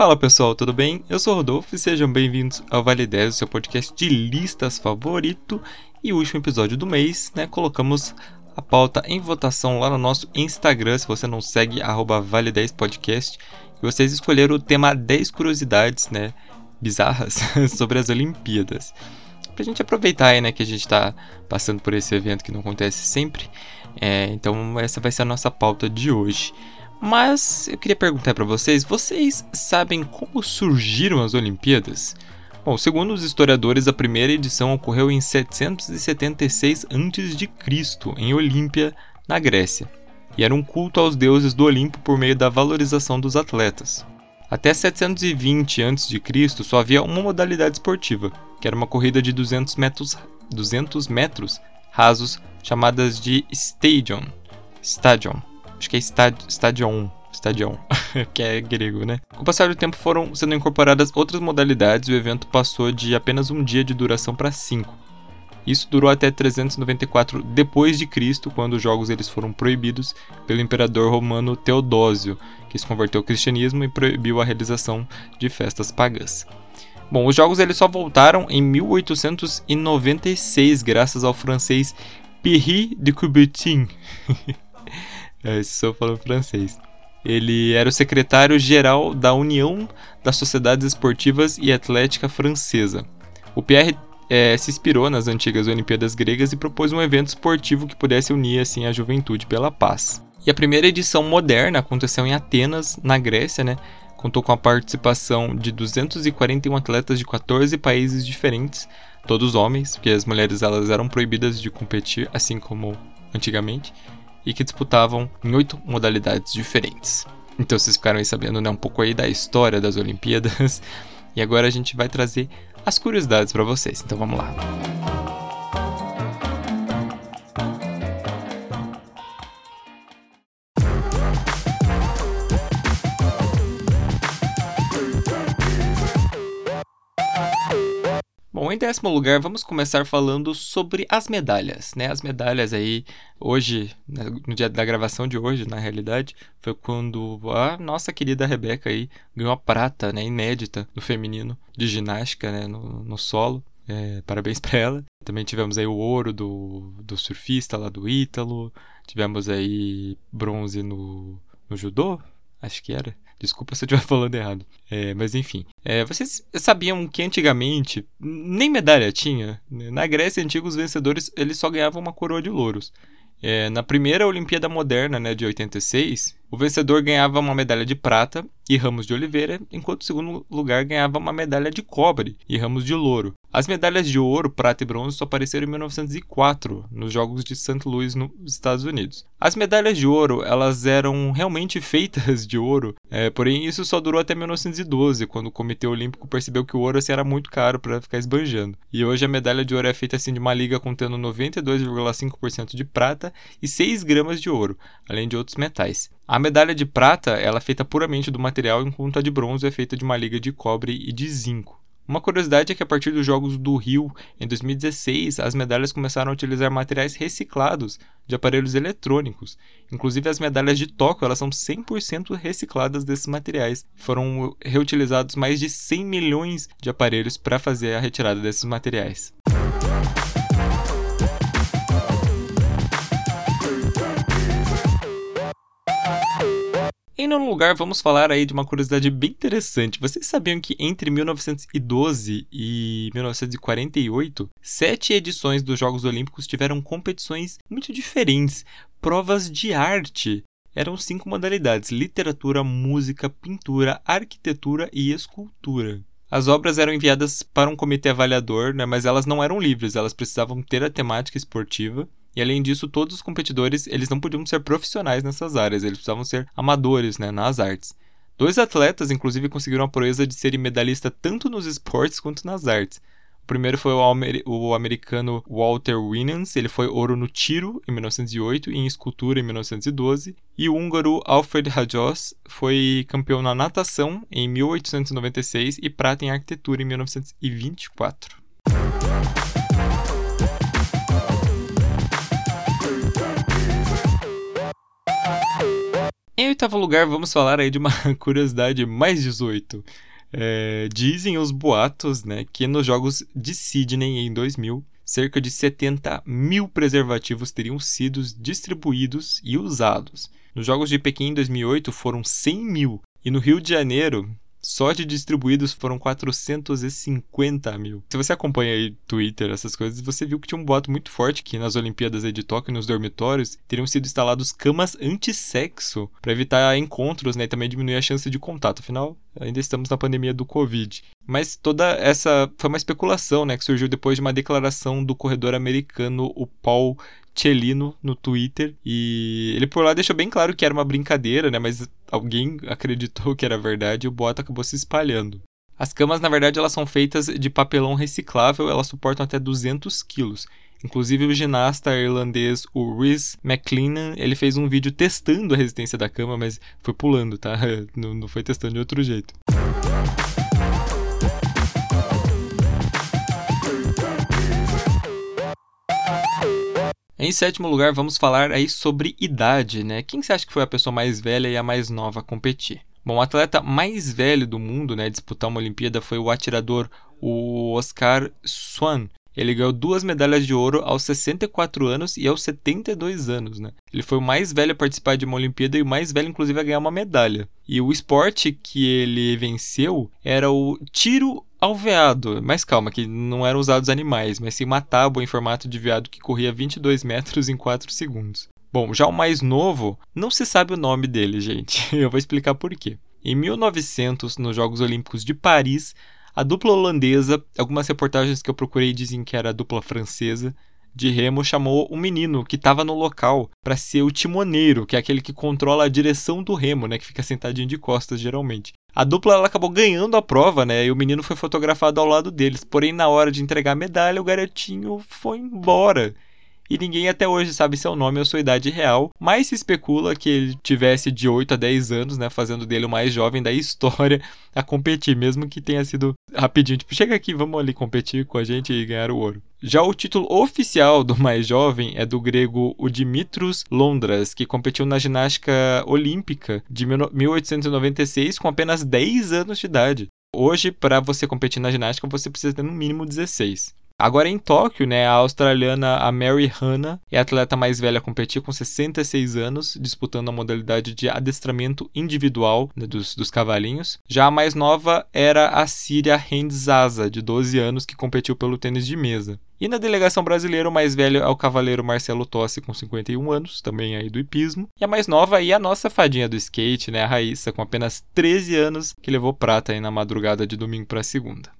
Fala pessoal, tudo bem? Eu sou o Rodolfo e sejam bem-vindos ao Vale 10, o seu podcast de listas favorito e último episódio do mês, né? Colocamos a pauta em votação lá no nosso Instagram, se você não segue, arroba Vale10podcast, e vocês escolheram o tema 10 curiosidades, né? Bizarras sobre as Olimpíadas. Pra gente aproveitar aí, né, que a gente tá passando por esse evento que não acontece sempre. É, então essa vai ser a nossa pauta de hoje. Mas eu queria perguntar para vocês: vocês sabem como surgiram as Olimpíadas? Bom, segundo os historiadores, a primeira edição ocorreu em 776 a.C., em Olímpia, na Grécia, e era um culto aos deuses do Olimpo por meio da valorização dos atletas. Até 720 a.C., só havia uma modalidade esportiva, que era uma corrida de 200 metros, 200 metros rasos, chamadas de stadion. Stadion Acho que é Stadion. Stadion, que é grego, né? Com o passar do tempo foram sendo incorporadas outras modalidades e o evento passou de apenas um dia de duração para cinco. Isso durou até 394 depois de Cristo, quando os jogos eles foram proibidos pelo imperador romano Teodósio, que se converteu ao cristianismo e proibiu a realização de festas pagãs. Bom, os jogos eles só voltaram em 1896 graças ao francês Pierre de Coubertin. É, estou falando francês. Ele era o secretário-geral da União das Sociedades Esportivas e Atlética Francesa. O Pierre é, se inspirou nas antigas Olimpíadas gregas e propôs um evento esportivo que pudesse unir assim a juventude pela paz. E a primeira edição moderna aconteceu em Atenas, na Grécia, né? Contou com a participação de 241 atletas de 14 países diferentes, todos homens, porque as mulheres elas eram proibidas de competir, assim como antigamente e que disputavam em oito modalidades diferentes. Então vocês ficaram aí sabendo né, um pouco aí da história das Olimpíadas e agora a gente vai trazer as curiosidades para vocês. Então vamos lá. Em décimo lugar, vamos começar falando sobre as medalhas, né? As medalhas aí, hoje, né, no dia da gravação de hoje, na realidade, foi quando a nossa querida Rebeca aí ganhou a prata, né, inédita no feminino de ginástica, né, no, no solo. É, parabéns para ela. Também tivemos aí o ouro do, do surfista lá do Ítalo. Tivemos aí bronze no, no judô, acho que era. Desculpa se eu estiver falando errado. É, mas enfim. É, vocês sabiam que antigamente nem medalha tinha? Na Grécia Antiga, os vencedores eles só ganhavam uma coroa de louros. É, na primeira Olimpíada Moderna, né, de 86, o vencedor ganhava uma medalha de prata e ramos de oliveira, enquanto o segundo lugar ganhava uma medalha de cobre e ramos de louro. As medalhas de ouro, prata e bronze só apareceram em 1904, nos Jogos de St. Louis, nos Estados Unidos. As medalhas de ouro, elas eram realmente feitas de ouro, é, porém isso só durou até 1912, quando o Comitê Olímpico percebeu que o ouro assim, era muito caro para ficar esbanjando. E hoje a medalha de ouro é feita assim de uma liga contendo 92,5% de prata e 6 gramas de ouro, além de outros metais. A medalha de prata ela é feita puramente do material, enquanto a de bronze é feita de uma liga de cobre e de zinco. Uma curiosidade é que a partir dos Jogos do Rio, em 2016, as medalhas começaram a utilizar materiais reciclados de aparelhos eletrônicos. Inclusive as medalhas de Tóquio, elas são 100% recicladas desses materiais. Foram reutilizados mais de 100 milhões de aparelhos para fazer a retirada desses materiais. Em nono lugar, vamos falar aí de uma curiosidade bem interessante. Vocês sabiam que entre 1912 e 1948, sete edições dos Jogos Olímpicos tiveram competições muito diferentes, provas de arte. Eram cinco modalidades: literatura, música, pintura, arquitetura e escultura. As obras eram enviadas para um comitê avaliador, né, mas elas não eram livres, elas precisavam ter a temática esportiva e além disso, todos os competidores, eles não podiam ser profissionais nessas áreas, eles precisavam ser amadores, né, nas artes. Dois atletas, inclusive, conseguiram a proeza de serem medalhista tanto nos esportes quanto nas artes. O primeiro foi o, amer o americano Walter Winans, ele foi ouro no tiro em 1908 e em escultura em 1912. E o húngaro Alfred Hajósz foi campeão na natação em 1896 e prata em arquitetura em 1924. Em oitavo lugar, vamos falar aí de uma curiosidade mais 18. É, dizem os boatos né, que nos Jogos de Sydney em 2000, cerca de 70 mil preservativos teriam sido distribuídos e usados. Nos Jogos de Pequim em 2008 foram 100 mil. E no Rio de Janeiro, só de distribuídos foram 450 mil. Se você acompanha aí Twitter, essas coisas, você viu que tinha um boato muito forte que nas Olimpíadas de Tóquio, nos dormitórios, teriam sido instalados camas anti-sexo para evitar encontros né, e também diminuir a chance de contato. Afinal, ainda estamos na pandemia do Covid. Mas toda essa foi uma especulação, né, que surgiu depois de uma declaração do corredor americano, o Paul Celino, no Twitter, e ele por lá deixou bem claro que era uma brincadeira, né, mas alguém acreditou que era verdade e o boato acabou se espalhando. As camas, na verdade, elas são feitas de papelão reciclável, elas suportam até 200 quilos. Inclusive o ginasta irlandês, o Rhys McLennan, ele fez um vídeo testando a resistência da cama, mas foi pulando, tá? Não, não foi testando de outro jeito. Em sétimo lugar, vamos falar aí sobre idade, né? Quem você acha que foi a pessoa mais velha e a mais nova a competir? Bom, o atleta mais velho do mundo, né, disputar uma Olimpíada foi o atirador o Oscar Swan. Ele ganhou duas medalhas de ouro aos 64 anos e aos 72 anos, né? Ele foi o mais velho a participar de uma Olimpíada e o mais velho, inclusive, a ganhar uma medalha. E o esporte que ele venceu era o tiro ao veado. Mas calma, que não eram usados animais, mas sim uma tábua em formato de veado que corria 22 metros em 4 segundos. Bom, já o mais novo, não se sabe o nome dele, gente. Eu vou explicar por quê. Em 1900, nos Jogos Olímpicos de Paris, a dupla holandesa, algumas reportagens que eu procurei dizem que era a dupla francesa, de remo chamou um menino que estava no local para ser o timoneiro, que é aquele que controla a direção do remo, né, que fica sentadinho de costas geralmente. A dupla ela acabou ganhando a prova, né? E o menino foi fotografado ao lado deles. Porém, na hora de entregar a medalha, o garotinho foi embora e ninguém até hoje sabe seu nome ou sua idade real, mas se especula que ele tivesse de 8 a 10 anos, né, fazendo dele o mais jovem da história a competir, mesmo que tenha sido rapidinho, tipo, chega aqui, vamos ali competir com a gente e ganhar o ouro. Já o título oficial do mais jovem é do grego o Dimitros Londras, que competiu na ginástica olímpica de 1896 com apenas 10 anos de idade. Hoje, para você competir na ginástica, você precisa ter no mínimo 16. Agora em Tóquio, né, a australiana a Mary Hanna é a atleta mais velha a competir com 66 anos, disputando a modalidade de adestramento individual né, dos, dos cavalinhos. Já a mais nova era a Síria Henzaza, de 12 anos, que competiu pelo tênis de mesa. E na delegação brasileira, o mais velho é o cavaleiro Marcelo Tossi, com 51 anos, também aí do hipismo. E a mais nova aí é a nossa fadinha do skate, né, a Raíssa, com apenas 13 anos, que levou prata aí na madrugada de domingo para segunda.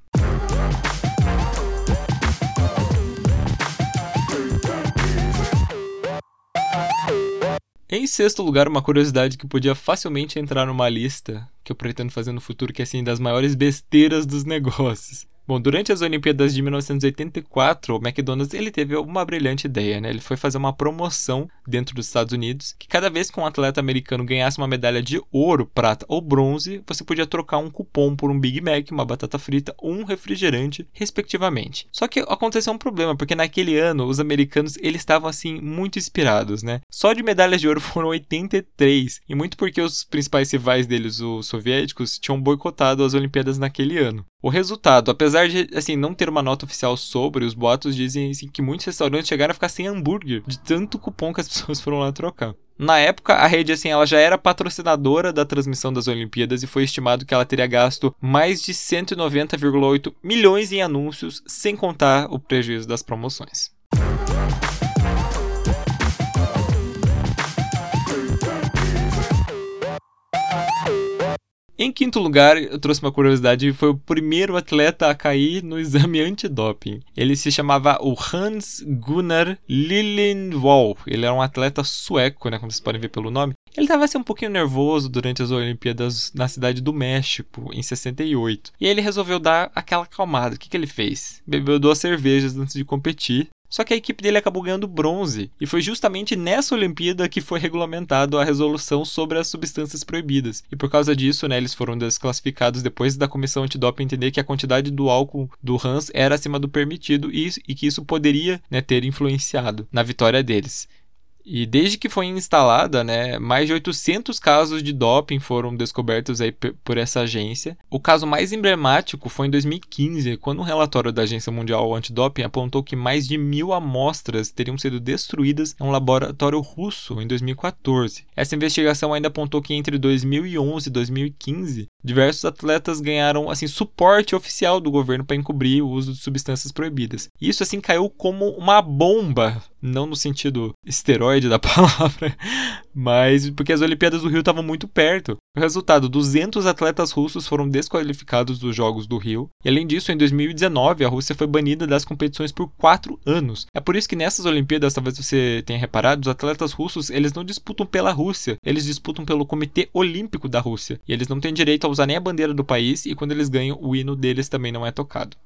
Em sexto lugar, uma curiosidade que podia facilmente entrar numa lista que eu pretendo fazer no futuro, que é assim, das maiores besteiras dos negócios. Bom, durante as Olimpíadas de 1984, o McDonald's ele teve uma brilhante ideia, né? Ele foi fazer uma promoção dentro dos Estados Unidos, que cada vez que um atleta americano ganhasse uma medalha de ouro, prata ou bronze, você podia trocar um cupom por um Big Mac, uma batata frita ou um refrigerante, respectivamente. Só que aconteceu um problema, porque naquele ano os americanos eles estavam assim muito inspirados, né? Só de medalhas de ouro foram 83, e muito porque os principais rivais deles, os soviéticos, tinham boicotado as Olimpíadas naquele ano. O resultado, apesar de assim não ter uma nota oficial sobre, os boatos dizem assim, que muitos restaurantes chegaram a ficar sem hambúrguer de tanto cupom que as pessoas foram lá trocar. Na época, a rede assim, ela já era patrocinadora da transmissão das Olimpíadas e foi estimado que ela teria gasto mais de 190,8 milhões em anúncios, sem contar o prejuízo das promoções. Em quinto lugar, eu trouxe uma curiosidade, foi o primeiro atleta a cair no exame antidoping. Ele se chamava o Hans Gunnar Liljenwall. Ele era um atleta sueco, né, como vocês podem ver pelo nome. Ele estava assim um pouquinho nervoso durante as Olimpíadas na cidade do México, em 68. E ele resolveu dar aquela acalmada. O que, que ele fez? Bebeu duas cervejas antes de competir só que a equipe dele acabou ganhando bronze, e foi justamente nessa Olimpíada que foi regulamentado a resolução sobre as substâncias proibidas. E por causa disso, né, eles foram desclassificados depois da comissão antidoping entender que a quantidade do álcool do Hans era acima do permitido e, e que isso poderia né, ter influenciado na vitória deles. E desde que foi instalada, né, mais de 800 casos de doping foram descobertos aí por essa agência. O caso mais emblemático foi em 2015, quando um relatório da Agência Mundial Antidoping apontou que mais de mil amostras teriam sido destruídas em um laboratório russo em 2014. Essa investigação ainda apontou que entre 2011 e 2015, diversos atletas ganharam assim suporte oficial do governo para encobrir o uso de substâncias proibidas. Isso assim caiu como uma bomba, não no sentido esteroide da palavra, mas porque as Olimpíadas do Rio estavam muito perto. O resultado: 200 atletas russos foram desqualificados dos Jogos do Rio. E além disso, em 2019, a Rússia foi banida das competições por quatro anos. É por isso que nessas Olimpíadas, talvez você tenha reparado, os atletas russos eles não disputam pela Rússia, eles disputam pelo Comitê Olímpico da Rússia. E eles não têm direito a usar nem a bandeira do país, e quando eles ganham, o hino deles também não é tocado.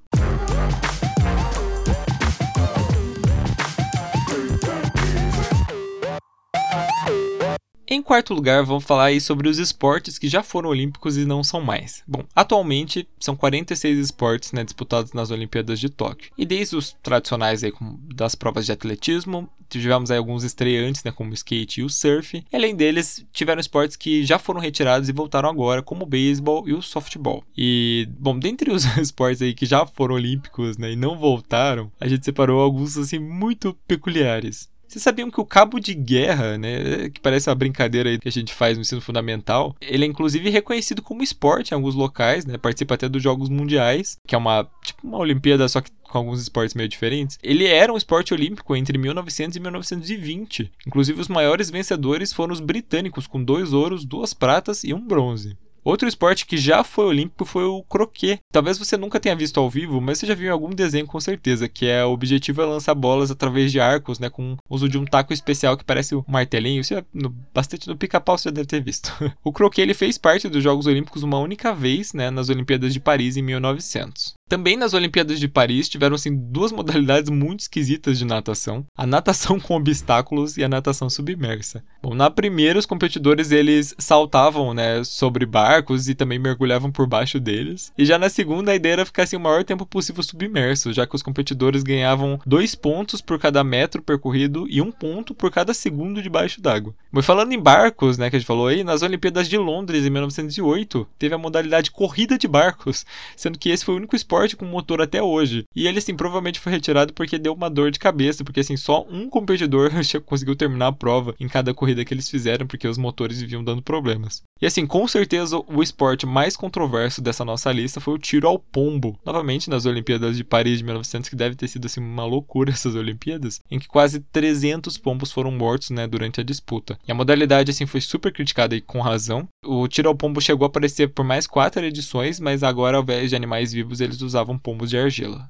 Em quarto lugar, vamos falar aí sobre os esportes que já foram olímpicos e não são mais. Bom, atualmente são 46 esportes né, disputados nas Olimpíadas de Tóquio. E desde os tradicionais aí, das provas de atletismo, tivemos aí alguns estreantes, né, como o skate e o surf. E além deles, tiveram esportes que já foram retirados e voltaram agora, como o beisebol e o softball. E, bom, dentre os esportes aí que já foram olímpicos né, e não voltaram, a gente separou alguns assim muito peculiares. Vocês sabiam que o cabo de guerra, né, que parece uma brincadeira aí que a gente faz no ensino fundamental, ele é inclusive reconhecido como esporte em alguns locais, né, participa até dos Jogos Mundiais, que é uma, tipo uma Olimpíada só que com alguns esportes meio diferentes. Ele era um esporte olímpico entre 1900 e 1920. Inclusive os maiores vencedores foram os britânicos com dois ouros, duas pratas e um bronze. Outro esporte que já foi olímpico foi o croquet. Talvez você nunca tenha visto ao vivo, mas você já viu em algum desenho com certeza, que é o objetivo é lançar bolas através de arcos, né, com uso de um taco especial que parece um martelinho. Isso é no, bastante no pica-pau você já deve ter visto. o croquet ele fez parte dos Jogos Olímpicos uma única vez, né, nas Olimpíadas de Paris em 1900. Também nas Olimpíadas de Paris tiveram assim duas modalidades muito esquisitas de natação: a natação com obstáculos e a natação submersa. Bom, na primeira os competidores eles saltavam, né, sobre barcos e também mergulhavam por baixo deles. E já na segunda a ideia era ficar assim o maior tempo possível submerso, já que os competidores ganhavam dois pontos por cada metro percorrido e um ponto por cada segundo debaixo d'água. Mas falando em barcos, né, que a gente falou aí, nas Olimpíadas de Londres em 1908 teve a modalidade corrida de barcos, sendo que esse foi o único esporte esporte com motor até hoje. E ele, assim, provavelmente foi retirado porque deu uma dor de cabeça, porque, assim, só um competidor conseguiu terminar a prova em cada corrida que eles fizeram, porque os motores viviam dando problemas. E, assim, com certeza o esporte mais controverso dessa nossa lista foi o tiro ao pombo. Novamente, nas Olimpíadas de Paris de 1900, que deve ter sido, assim, uma loucura essas Olimpíadas, em que quase 300 pombos foram mortos, né, durante a disputa. E a modalidade, assim, foi super criticada e com razão. O tiro ao pombo chegou a aparecer por mais quatro edições, mas agora, ao invés de animais vivos, eles usavam pombos de argila.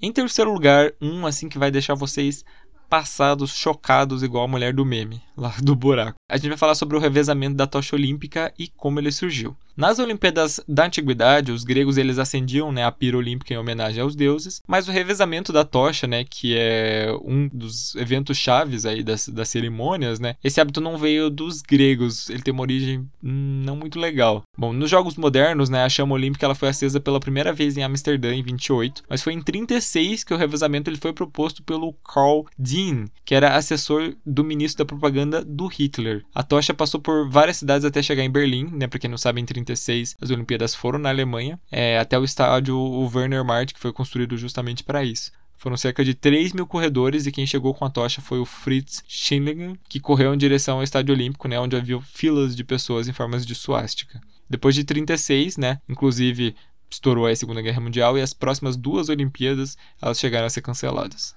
Em terceiro lugar, um assim que vai deixar vocês passados, chocados, igual a mulher do meme, lá do buraco. A gente vai falar sobre o revezamento da tocha olímpica e como ele surgiu. Nas Olimpíadas da Antiguidade, os gregos eles acendiam né, a pira olímpica em homenagem aos deuses, mas o revezamento da tocha, né, que é um dos eventos chaves aí das, das cerimônias, né, esse hábito não veio dos gregos, ele tem uma origem não muito legal. Bom, nos Jogos Modernos, né, a chama olímpica ela foi acesa pela primeira vez em Amsterdã em 28, mas foi em 36 que o revezamento ele foi proposto pelo Karl Dean, que era assessor do ministro da propaganda do Hitler. A tocha passou por várias cidades até chegar em Berlim, né, para quem não sabe, em 36 1996 as Olimpíadas foram na Alemanha, é, até o estádio o Werner Mart, que foi construído justamente para isso. Foram cerca de 3 mil corredores e quem chegou com a tocha foi o Fritz Schindlinger, que correu em direção ao Estádio Olímpico, né, onde havia filas de pessoas em formas de suástica. Depois de 36, né, inclusive estourou a Segunda Guerra Mundial e as próximas duas Olimpíadas elas chegaram a ser canceladas.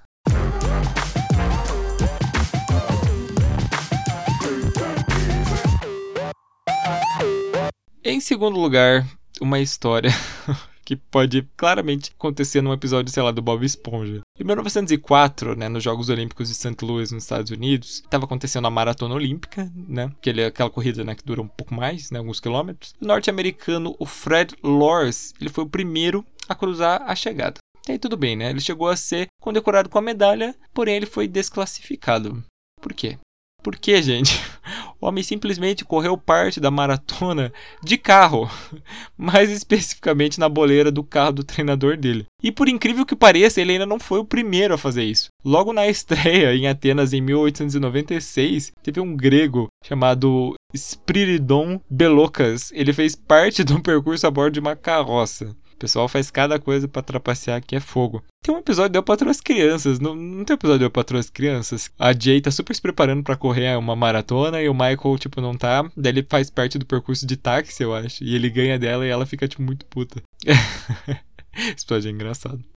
Segundo lugar, uma história que pode claramente acontecer num episódio, sei lá, do Bob Esponja. Em 1904, né, nos Jogos Olímpicos de St. Louis, nos Estados Unidos, estava acontecendo a Maratona Olímpica, né, que é aquela corrida, né, que dura um pouco mais, né, alguns quilômetros. O norte-americano, o Fred Lors, ele foi o primeiro a cruzar a chegada. E aí tudo bem, né? Ele chegou a ser condecorado com a medalha, porém ele foi desclassificado. Por quê? Por quê, gente? O homem simplesmente correu parte da maratona de carro, mais especificamente na boleira do carro do treinador dele. E por incrível que pareça, ele ainda não foi o primeiro a fazer isso. Logo na estreia em Atenas em 1896, teve um grego chamado Spiridon Belokas. Ele fez parte de um percurso a bordo de uma carroça pessoal faz cada coisa para trapacear que é fogo. Tem um episódio deu para as crianças, não, não tem episódio deu para as crianças. A Jay tá super se preparando para correr uma maratona e o Michael, tipo, não tá. Daí ele faz parte do percurso de táxi, eu acho. E ele ganha dela e ela fica, tipo, muito puta. Esse episódio é engraçado.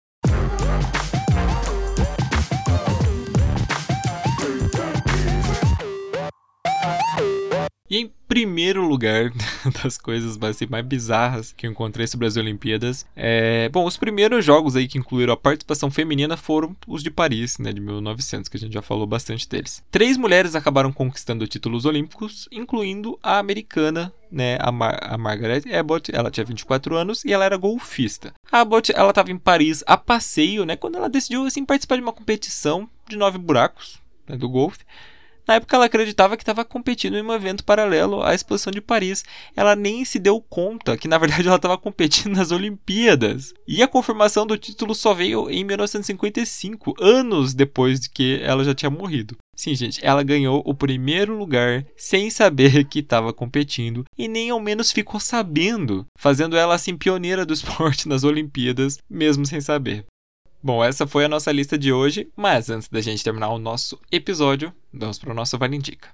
E em primeiro lugar das coisas assim, mais bizarras que eu encontrei sobre as Olimpíadas, é... bom, os primeiros jogos aí que incluíram a participação feminina foram os de Paris, né, de 1900, que a gente já falou bastante deles. Três mulheres acabaram conquistando títulos olímpicos, incluindo a americana né, a, Mar a Margaret Abbott, ela tinha 24 anos e ela era golfista. A Abbott, ela estava em Paris a passeio, né, quando ela decidiu assim participar de uma competição de nove buracos né, do golfe. Na época ela acreditava que estava competindo em um evento paralelo à exposição de Paris. Ela nem se deu conta que na verdade ela estava competindo nas Olimpíadas. E a confirmação do título só veio em 1955, anos depois de que ela já tinha morrido. Sim, gente, ela ganhou o primeiro lugar sem saber que estava competindo e nem ao menos ficou sabendo, fazendo ela assim pioneira do esporte nas Olimpíadas, mesmo sem saber. Bom, essa foi a nossa lista de hoje, mas antes da gente terminar o nosso episódio, vamos para o nosso Vale Indica.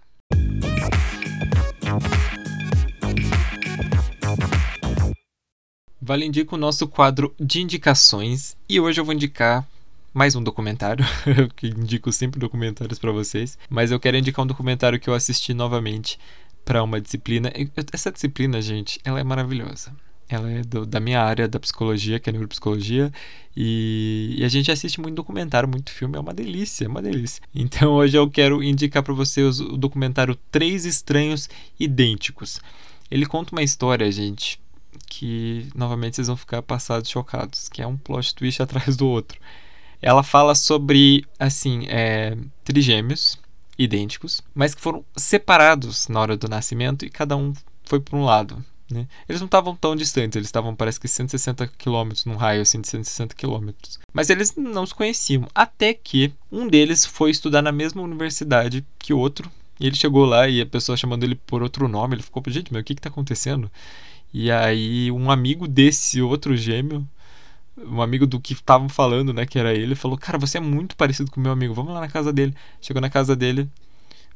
Vale Indica o nosso quadro de indicações e hoje eu vou indicar mais um documentário, que indico sempre documentários para vocês, mas eu quero indicar um documentário que eu assisti novamente para uma disciplina. Essa disciplina, gente, ela é maravilhosa. Ela é do, da minha área da psicologia, que é neuropsicologia, e, e, a gente assiste muito documentário, muito filme, é uma delícia, é uma delícia. Então hoje eu quero indicar para vocês o documentário Três Estranhos Idênticos. Ele conta uma história, gente, que novamente vocês vão ficar passados chocados, que é um plot twist atrás do outro. Ela fala sobre, assim, é, trigêmeos idênticos, mas que foram separados na hora do nascimento e cada um foi para um lado. Né? Eles não estavam tão distantes, eles estavam parece que 160 quilômetros, num raio assim de 160 quilômetros. Mas eles não se conheciam, até que um deles foi estudar na mesma universidade que o outro. E ele chegou lá e a pessoa chamando ele por outro nome, ele ficou, gente, meu, o que está acontecendo? E aí um amigo desse outro gêmeo, um amigo do que estavam falando, né, que era ele, falou, cara, você é muito parecido com meu amigo, vamos lá na casa dele. Chegou na casa dele,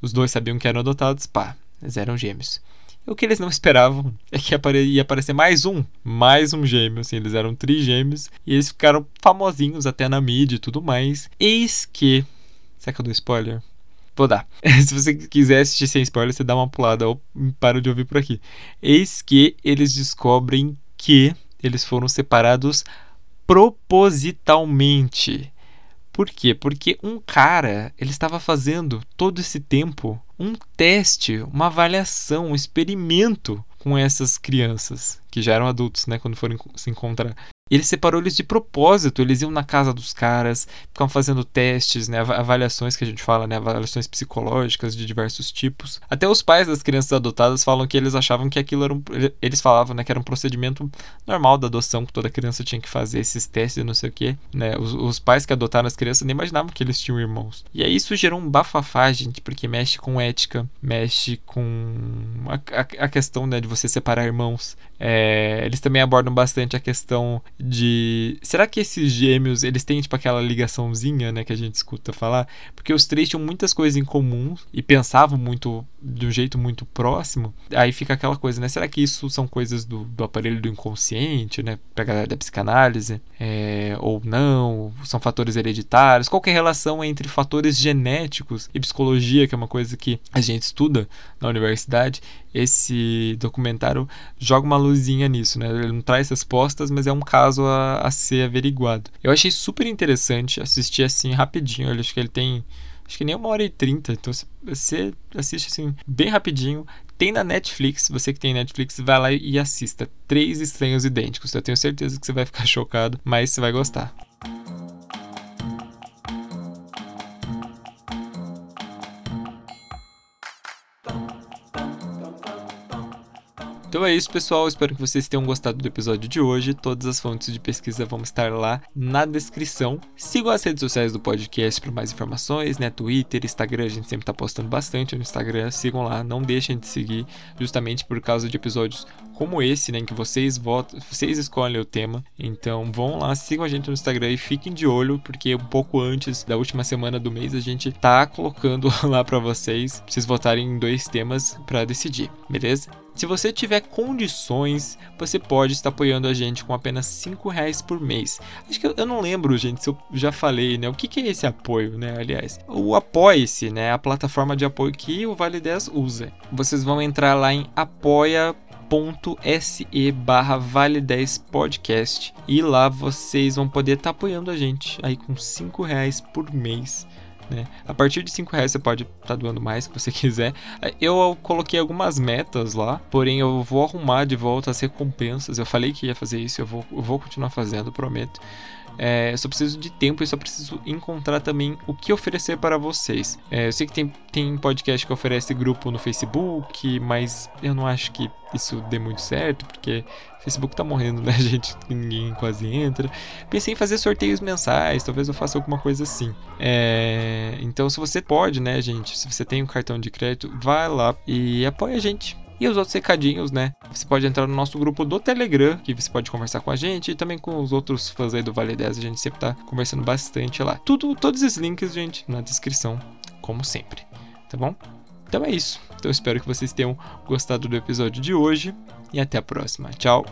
os dois sabiam que eram adotados, pá, eles eram gêmeos. O que eles não esperavam é que ia aparecer mais um, mais um gêmeo, assim, eles eram trigêmeos e eles ficaram famosinhos até na mídia e tudo mais. Eis que. Será que eu dou spoiler? Vou dar. Se você quiser assistir sem spoiler, você dá uma pulada ou para de ouvir por aqui. Eis que eles descobrem que eles foram separados propositalmente. Por quê? Porque um cara, ele estava fazendo todo esse tempo um teste, uma avaliação, um experimento com essas crianças que já eram adultos, né, quando foram se encontrar. Ele separou eles de propósito, eles iam na casa dos caras, ficavam fazendo testes, né, avaliações que a gente fala, né, avaliações psicológicas de diversos tipos. Até os pais das crianças adotadas falam que eles achavam que aquilo era um, eles falavam, né, que era um procedimento normal da adoção, que toda criança tinha que fazer esses testes e não sei o que, né? Os, os pais que adotaram as crianças nem imaginavam que eles tinham irmãos. E aí isso gerou um bafafá, gente, porque mexe com ética, mexe com a, a, a questão, né, de você separar irmãos. É, eles também abordam bastante a questão de será que esses gêmeos eles têm tipo aquela ligaçãozinha, né, que a gente escuta falar, porque os três tinham muitas coisas em comum e pensavam muito de um jeito muito próximo. Aí fica aquela coisa, né? Será que isso são coisas do, do aparelho do inconsciente, né, pra galera da psicanálise, é, ou não? São fatores hereditários? Qual é a relação entre fatores genéticos e psicologia, que é uma coisa que a gente estuda na universidade? Esse documentário joga uma luzinha nisso, né? Ele não traz respostas, mas é um caso a, a ser averiguado. Eu achei super interessante assistir assim rapidinho. Eu acho que ele tem acho que nem uma hora e trinta. Então você assiste assim bem rapidinho. Tem na Netflix, você que tem Netflix, vai lá e assista. Três estranhos idênticos. Eu tenho certeza que você vai ficar chocado, mas você vai gostar. Então é isso, pessoal. Espero que vocês tenham gostado do episódio de hoje. Todas as fontes de pesquisa vão estar lá na descrição. Sigam as redes sociais do podcast para mais informações, né? Twitter, Instagram, a gente sempre está postando bastante no Instagram. Sigam lá, não deixem de seguir, justamente por causa de episódios como esse, né, em que vocês votam, vocês escolhem o tema. Então vão lá, sigam a gente no Instagram e fiquem de olho, porque um pouco antes da última semana do mês a gente tá colocando lá para vocês, pra vocês votarem em dois temas para decidir, beleza? Se você tiver condições, você pode estar apoiando a gente com apenas 5 reais por mês. Acho que eu, eu, não lembro, gente, se eu já falei, né? O que, que é esse apoio, né? Aliás, o Apoie-se, né? A plataforma de apoio que o Vale 10 usa. Vocês vão entrar lá em apoia apoia.se barra Vale 10 Podcast e lá vocês vão poder estar apoiando a gente aí com 5 reais por mês. Né? A partir de 5 reais você pode estar tá doando mais que você quiser. Eu coloquei algumas metas lá, porém eu vou arrumar de volta as recompensas. Eu falei que ia fazer isso, eu vou, eu vou continuar fazendo, prometo. É, eu só preciso de tempo e só preciso encontrar também o que oferecer para vocês. É, eu sei que tem, tem podcast que oferece grupo no Facebook, mas eu não acho que isso dê muito certo, porque o Facebook tá morrendo, né, gente? Ninguém quase entra. Pensei em fazer sorteios mensais, talvez eu faça alguma coisa assim. É, então, se você pode, né, gente, se você tem um cartão de crédito, vai lá e apoia a gente. E os outros recadinhos, né? Você pode entrar no nosso grupo do Telegram, que você pode conversar com a gente e também com os outros fãs aí do Vale 10. A gente sempre tá conversando bastante lá. Tudo, todos os links, gente, na descrição, como sempre. Tá bom? Então é isso. Então espero que vocês tenham gostado do episódio de hoje e até a próxima. Tchau!